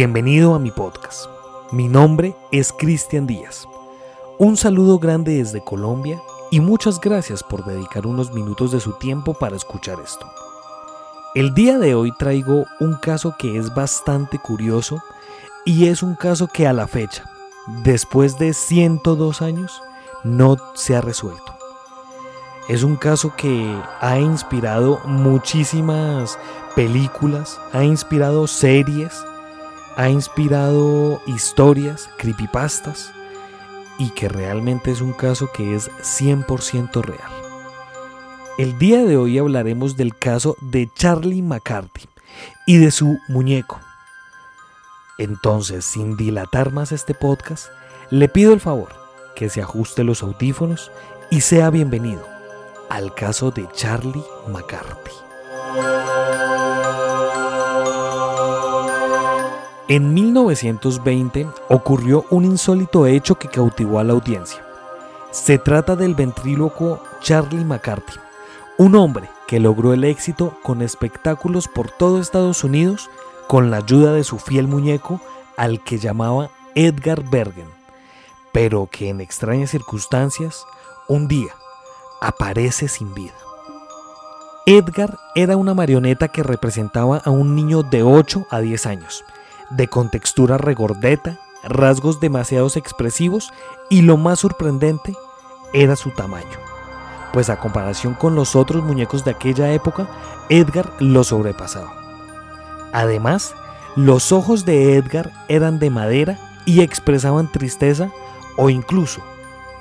Bienvenido a mi podcast. Mi nombre es Cristian Díaz. Un saludo grande desde Colombia y muchas gracias por dedicar unos minutos de su tiempo para escuchar esto. El día de hoy traigo un caso que es bastante curioso y es un caso que a la fecha, después de 102 años, no se ha resuelto. Es un caso que ha inspirado muchísimas películas, ha inspirado series, ha inspirado historias, creepypastas y que realmente es un caso que es 100% real. El día de hoy hablaremos del caso de Charlie McCarthy y de su muñeco. Entonces, sin dilatar más este podcast, le pido el favor que se ajuste los audífonos y sea bienvenido al caso de Charlie McCarthy. En 1920 ocurrió un insólito hecho que cautivó a la audiencia. Se trata del ventrílocuo Charlie McCarthy, un hombre que logró el éxito con espectáculos por todo Estados Unidos con la ayuda de su fiel muñeco al que llamaba Edgar Bergen, pero que en extrañas circunstancias, un día, aparece sin vida. Edgar era una marioneta que representaba a un niño de 8 a 10 años, de contextura regordeta, rasgos demasiados expresivos y lo más sorprendente era su tamaño. Pues a comparación con los otros muñecos de aquella época, Edgar lo sobrepasaba. Además, los ojos de Edgar eran de madera y expresaban tristeza o incluso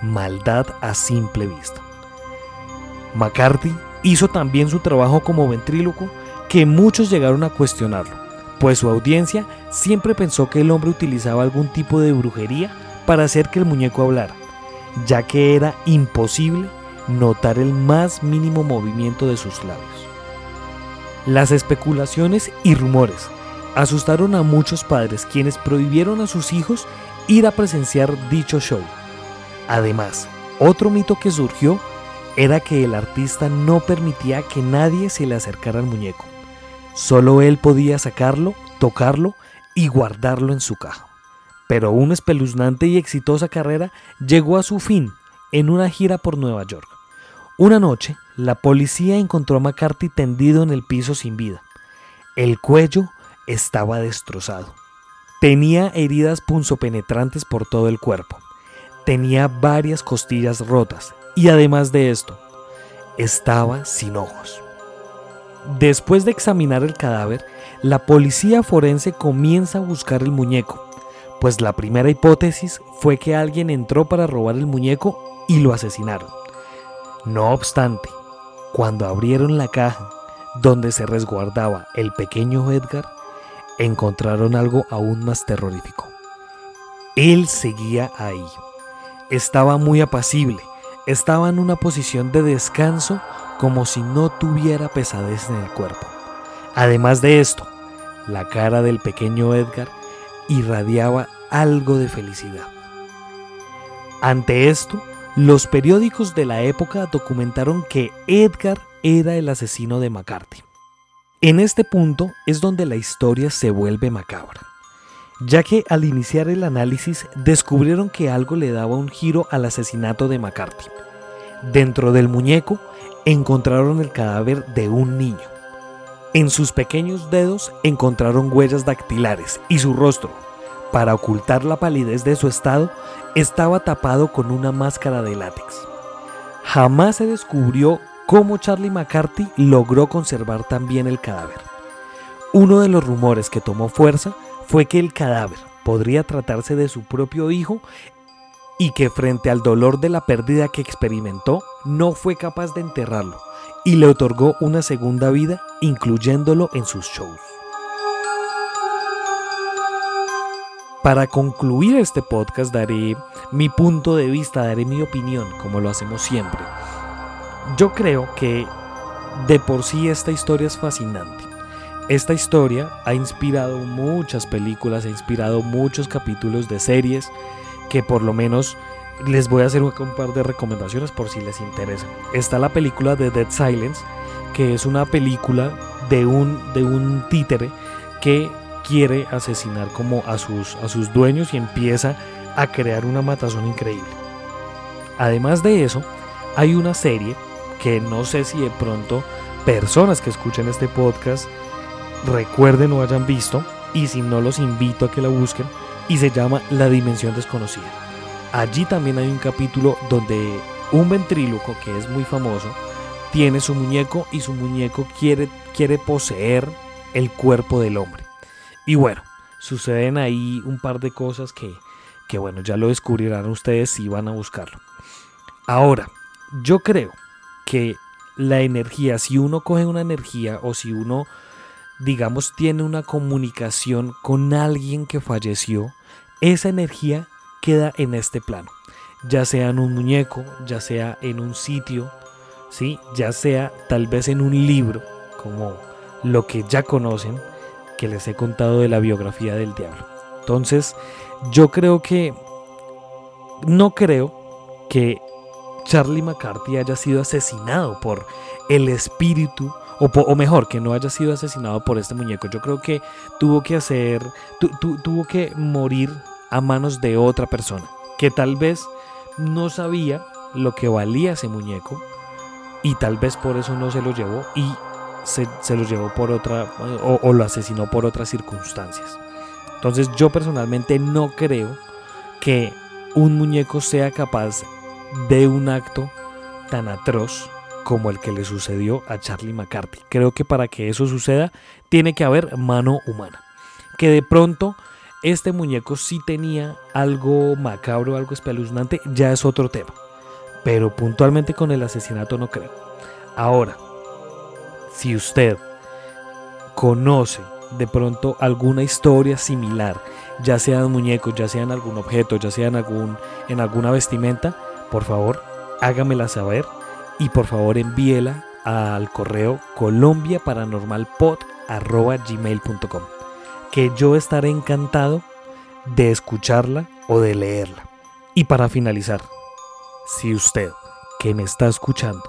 maldad a simple vista. McCarthy hizo también su trabajo como ventríloco que muchos llegaron a cuestionarlo pues su audiencia siempre pensó que el hombre utilizaba algún tipo de brujería para hacer que el muñeco hablara, ya que era imposible notar el más mínimo movimiento de sus labios. Las especulaciones y rumores asustaron a muchos padres quienes prohibieron a sus hijos ir a presenciar dicho show. Además, otro mito que surgió era que el artista no permitía que nadie se le acercara al muñeco Solo él podía sacarlo, tocarlo y guardarlo en su caja. Pero una espeluznante y exitosa carrera llegó a su fin en una gira por Nueva York. Una noche, la policía encontró a McCarthy tendido en el piso sin vida. El cuello estaba destrozado. Tenía heridas punzopenetrantes por todo el cuerpo. Tenía varias costillas rotas y además de esto, estaba sin ojos. Después de examinar el cadáver, la policía forense comienza a buscar el muñeco, pues la primera hipótesis fue que alguien entró para robar el muñeco y lo asesinaron. No obstante, cuando abrieron la caja donde se resguardaba el pequeño Edgar, encontraron algo aún más terrorífico. Él seguía ahí. Estaba muy apacible, estaba en una posición de descanso como si no tuviera pesadez en el cuerpo. Además de esto, la cara del pequeño Edgar irradiaba algo de felicidad. Ante esto, los periódicos de la época documentaron que Edgar era el asesino de McCarthy. En este punto es donde la historia se vuelve macabra, ya que al iniciar el análisis descubrieron que algo le daba un giro al asesinato de McCarthy. Dentro del muñeco encontraron el cadáver de un niño. En sus pequeños dedos encontraron huellas dactilares y su rostro, para ocultar la palidez de su estado, estaba tapado con una máscara de látex. Jamás se descubrió cómo Charlie McCarthy logró conservar también el cadáver. Uno de los rumores que tomó fuerza fue que el cadáver podría tratarse de su propio hijo y que frente al dolor de la pérdida que experimentó, no fue capaz de enterrarlo y le otorgó una segunda vida incluyéndolo en sus shows. Para concluir este podcast daré mi punto de vista, daré mi opinión, como lo hacemos siempre. Yo creo que de por sí esta historia es fascinante. Esta historia ha inspirado muchas películas, ha inspirado muchos capítulos de series, que por lo menos les voy a hacer un par de recomendaciones por si les interesa. Está la película de Dead Silence, que es una película de un, de un títere que quiere asesinar como a sus, a sus dueños y empieza a crear una matazón increíble. Además de eso, hay una serie que no sé si de pronto personas que escuchen este podcast recuerden o hayan visto, y si no los invito a que la busquen, y se llama La Dimensión Desconocida. Allí también hay un capítulo donde un ventríloco que es muy famoso tiene su muñeco y su muñeco quiere, quiere poseer el cuerpo del hombre. Y bueno, suceden ahí un par de cosas que, que bueno, ya lo descubrirán ustedes si van a buscarlo. Ahora, yo creo que la energía, si uno coge una energía o si uno, digamos, tiene una comunicación con alguien que falleció, esa energía queda en este plano. Ya sea en un muñeco, ya sea en un sitio, ¿sí? ya sea tal vez en un libro, como lo que ya conocen, que les he contado de la biografía del diablo. Entonces, yo creo que, no creo que Charlie McCarthy haya sido asesinado por el espíritu, o, mejor, que no haya sido asesinado por este muñeco. Yo creo que tuvo que hacer, tuvo que morir a manos de otra persona, que tal vez no sabía lo que valía ese muñeco y tal vez por eso no se lo llevó y se, lo llevó por otra o, o lo asesinó por otras circunstancias. Entonces yo personalmente no creo que un muñeco sea capaz de un acto tan atroz como el que le sucedió a Charlie McCarthy. Creo que para que eso suceda tiene que haber mano humana. Que de pronto este muñeco sí tenía algo macabro, algo espeluznante, ya es otro tema. Pero puntualmente con el asesinato no creo. Ahora, si usted conoce de pronto alguna historia similar, ya sea de muñecos, ya sea en algún objeto, ya sea en, algún, en alguna vestimenta, por favor, hágamela saber y por favor envíela al correo colombiaparanormalpod.gmail.com que yo estaré encantado de escucharla o de leerla. Y para finalizar, si usted que me está escuchando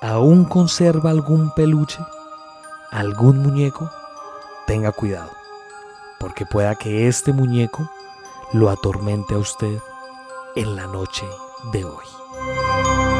aún conserva algún peluche, algún muñeco, tenga cuidado, porque pueda que este muñeco lo atormente a usted en la noche de hoy.